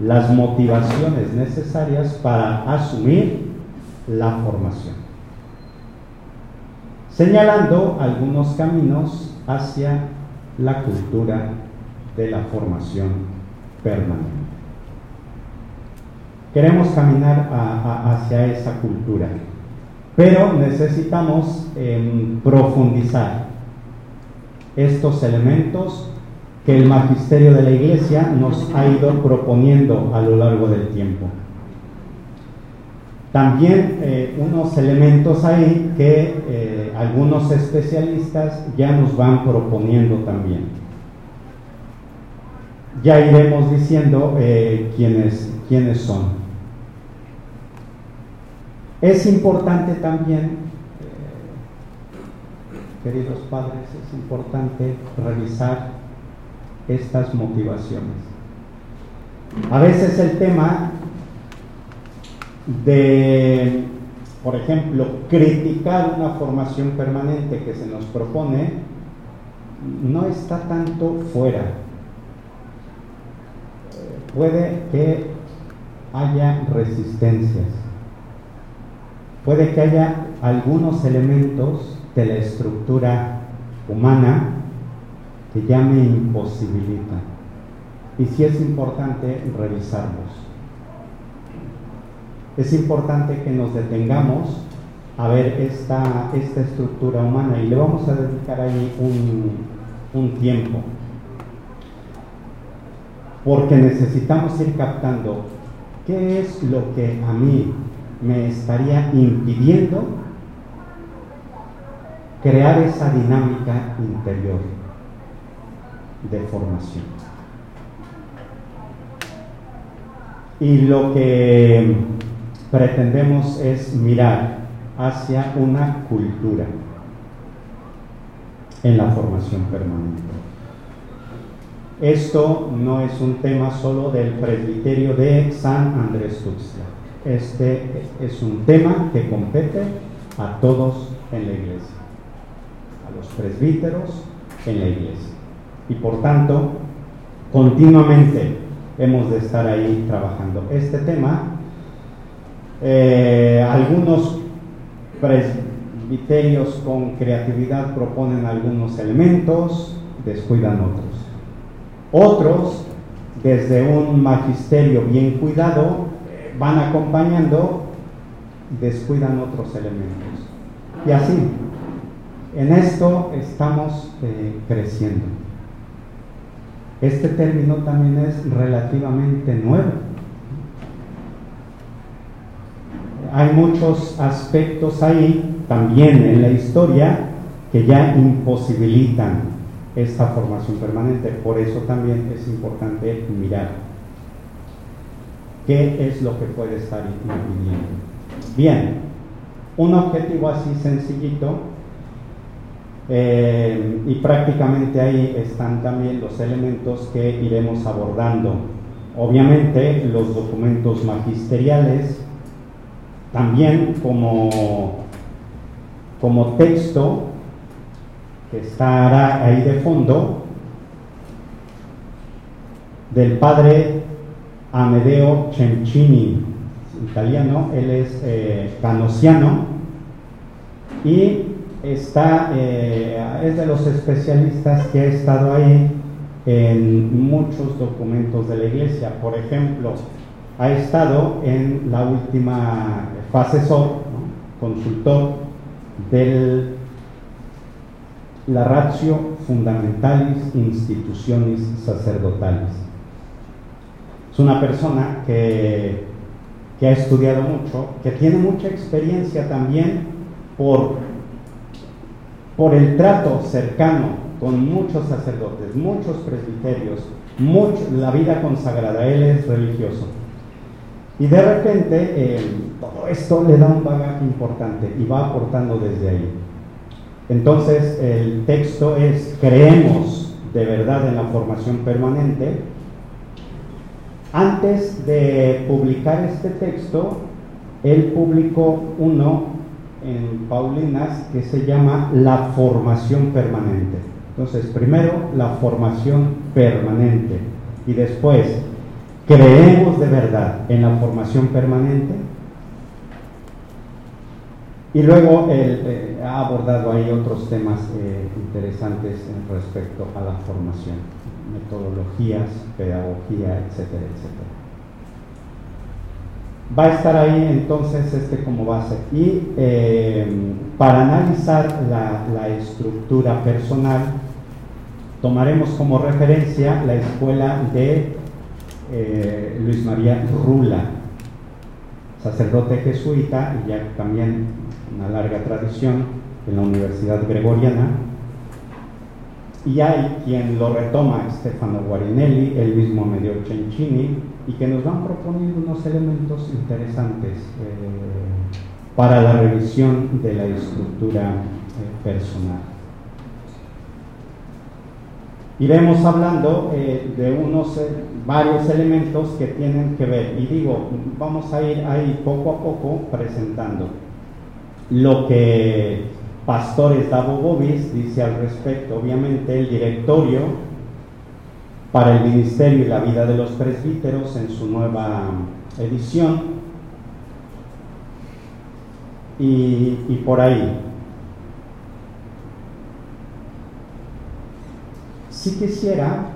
las motivaciones necesarias para asumir la formación, señalando algunos caminos hacia la cultura de la formación permanente. Queremos caminar hacia esa cultura, pero necesitamos em, profundizar estos elementos que el magisterio de la iglesia nos ha ido proponiendo a lo largo del tiempo. También eh, unos elementos ahí que eh, algunos especialistas ya nos van proponiendo también. Ya iremos diciendo eh, quiénes, quiénes son. Es importante también, queridos padres, es importante revisar estas motivaciones. A veces el tema de, por ejemplo, criticar una formación permanente que se nos propone, no está tanto fuera. Puede que haya resistencias, puede que haya algunos elementos de la estructura humana que ya me imposibilita. Y si es importante revisarlos. Es importante que nos detengamos a ver esta, esta estructura humana y le vamos a dedicar ahí un, un tiempo. Porque necesitamos ir captando qué es lo que a mí me estaría impidiendo crear esa dinámica interior de formación. Y lo que pretendemos es mirar hacia una cultura en la formación permanente. Esto no es un tema solo del presbiterio de San Andrés Tuxtla. Este es un tema que compete a todos en la iglesia, a los presbíteros en la iglesia y por tanto continuamente hemos de estar ahí trabajando. Este tema, eh, algunos presbiterios con creatividad proponen algunos elementos, descuidan otros. Otros, desde un magisterio bien cuidado, van acompañando, descuidan otros elementos. Y así, en esto estamos eh, creciendo. Este término también es relativamente nuevo. Hay muchos aspectos ahí también en la historia que ya imposibilitan esta formación permanente. Por eso también es importante mirar qué es lo que puede estar impidiendo. Bien, un objetivo así sencillito eh, y prácticamente ahí están también los elementos que iremos abordando. Obviamente los documentos magisteriales, también como, como texto que estará ahí de fondo, del padre Amedeo Cencini, italiano, él es eh, canosiano, y está, eh, es de los especialistas que ha estado ahí en muchos documentos de la iglesia. Por ejemplo, ha estado en la última fase SOR, consultor del la ratio fundamentalis institutionis sacerdotales. Es una persona que, que ha estudiado mucho, que tiene mucha experiencia también por por el trato cercano con muchos sacerdotes, muchos presbiterios, la vida consagrada, él es religioso. Y de repente eh, todo esto le da un bagaje importante y va aportando desde ahí. Entonces el texto es, creemos de verdad en la formación permanente. Antes de publicar este texto, él publicó uno en Paulinas que se llama la formación permanente. Entonces, primero la formación permanente y después ¿Creemos de verdad en la formación permanente? Y luego él eh, ha abordado ahí otros temas eh, interesantes respecto a la formación, metodologías, pedagogía, etcétera, etcétera. Va a estar ahí entonces este como base. Y eh, para analizar la, la estructura personal, tomaremos como referencia la escuela de eh, Luis María Rula, sacerdote jesuita y ya también una larga tradición en la Universidad Gregoriana. Y hay quien lo retoma, Stefano Guarinelli, el mismo Medio Cencini, y que nos van proponiendo unos elementos interesantes eh, para la revisión de la estructura eh, personal iremos hablando eh, de unos eh, varios elementos que tienen que ver. Y digo, vamos a ir ahí poco a poco presentando lo que Pastores Davo Bobis dice al respecto. Obviamente el directorio para el ministerio y la vida de los presbíteros en su nueva edición. Y, por ahí, sí quisiera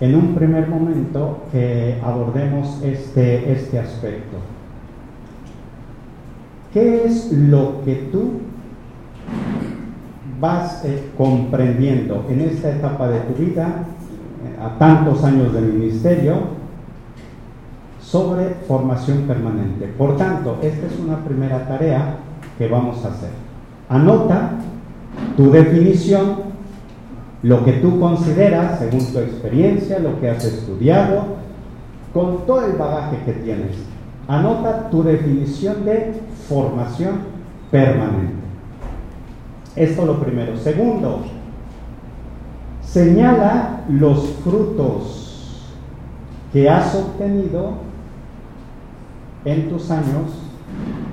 en un primer momento que abordemos este, este aspecto. ¿Qué es lo que tú vas eh, comprendiendo en esta etapa de tu vida, eh, a tantos años de ministerio, sobre formación permanente? Por tanto, esta es una primera tarea que vamos a hacer. Anota tu definición lo que tú consideras, según tu experiencia, lo que has estudiado, con todo el bagaje que tienes. Anota tu definición de formación permanente. Esto lo primero. Segundo, señala los frutos que has obtenido en tus años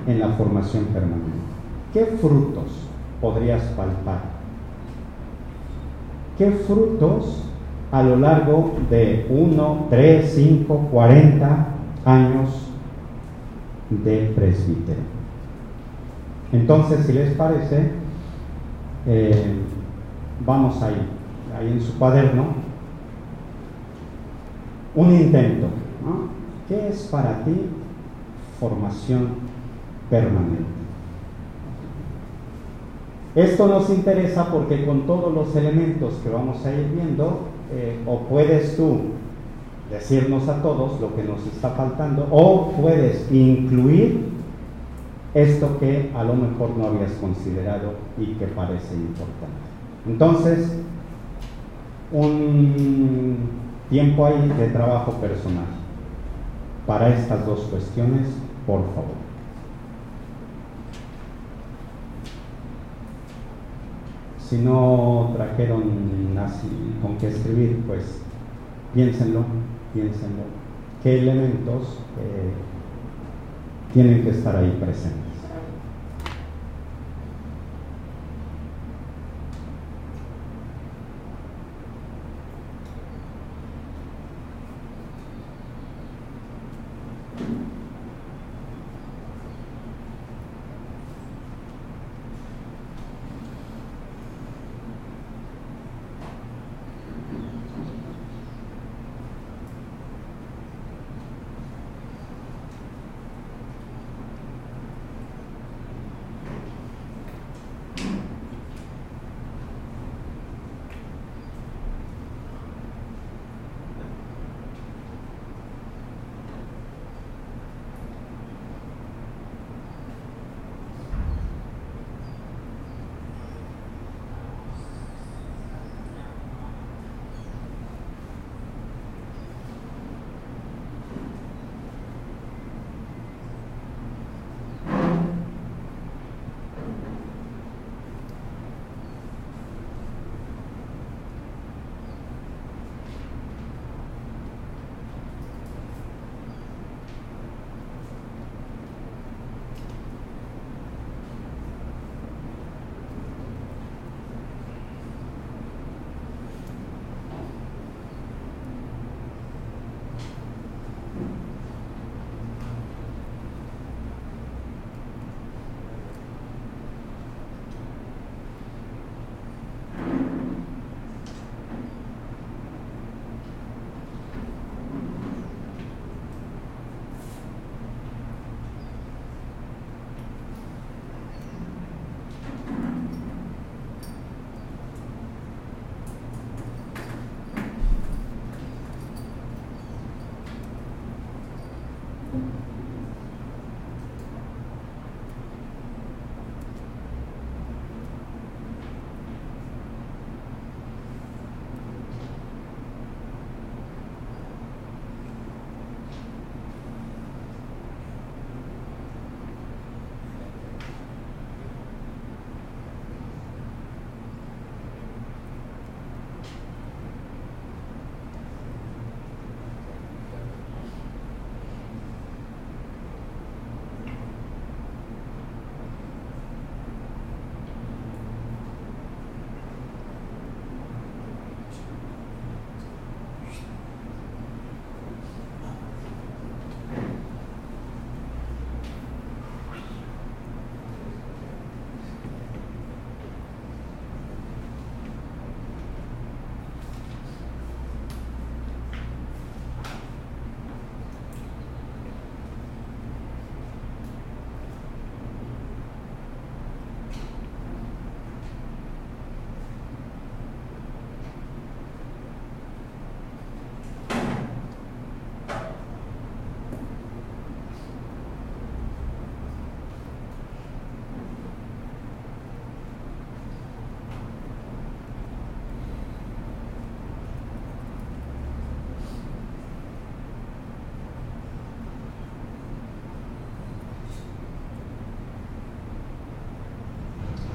en la formación permanente. ¿Qué frutos podrías palpar? qué frutos a lo largo de 1, 3, 5, 40 años de presbítero. Entonces, si les parece, eh, vamos ahí, ahí en su cuaderno, un intento. ¿Qué es para ti formación permanente? Esto nos interesa porque con todos los elementos que vamos a ir viendo, eh, o puedes tú decirnos a todos lo que nos está faltando, o puedes incluir esto que a lo mejor no habías considerado y que parece importante. Entonces, un tiempo ahí de trabajo personal para estas dos cuestiones, por favor. Si no trajeron así con qué escribir, pues piénsenlo, piénsenlo. ¿Qué elementos eh, tienen que estar ahí presentes?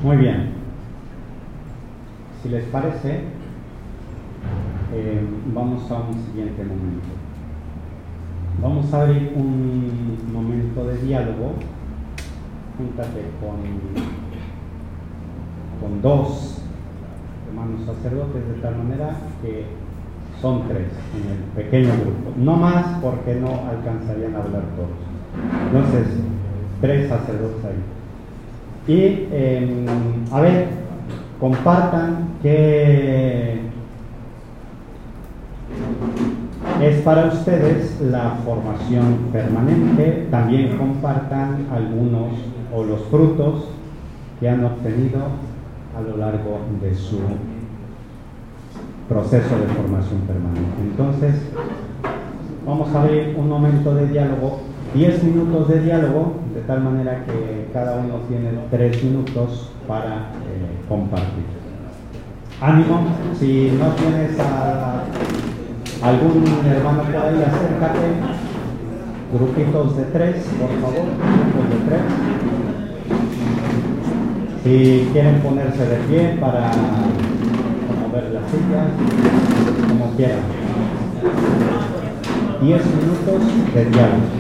Muy bien. Si les parece, eh, vamos a un siguiente momento. Vamos a abrir un momento de diálogo. Júntate con, con dos hermanos sacerdotes de tal manera que son tres en el pequeño grupo. No más porque no alcanzarían a hablar todos. Entonces, tres sacerdotes ahí. Y, em, a ver, compartan qué es para ustedes la formación permanente. También compartan algunos o los frutos que han obtenido a lo largo de su proceso de formación permanente. Entonces, vamos a abrir un momento de diálogo, 10 minutos de diálogo, de tal manera que cada uno tiene 3 minutos para eh, compartir. Ánimo, si no tienes a, algún hermano por ahí, acércate. Grupitos de 3, por favor, grupos de 3. Si quieren ponerse de pie para mover las sillas, como quieran. 10 minutos de diálogo.